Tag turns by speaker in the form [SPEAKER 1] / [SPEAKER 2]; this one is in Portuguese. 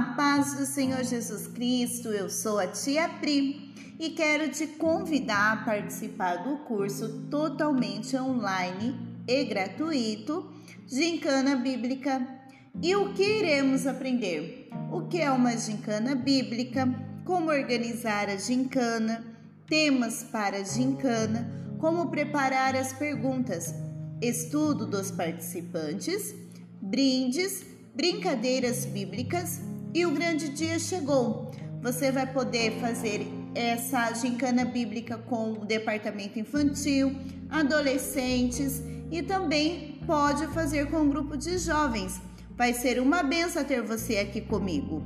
[SPEAKER 1] Paz do Senhor Jesus Cristo. Eu sou a tia Pri e quero te convidar a participar do curso totalmente online e gratuito Gincana Bíblica. E o que iremos aprender? O que é uma gincana bíblica? Como organizar a gincana? Temas para a gincana? Como preparar as perguntas? Estudo dos participantes, brindes brincadeiras bíblicas e o grande dia chegou. Você vai poder fazer essa gincana bíblica com o departamento infantil, adolescentes e também pode fazer com um grupo de jovens. Vai ser uma benção ter você aqui comigo.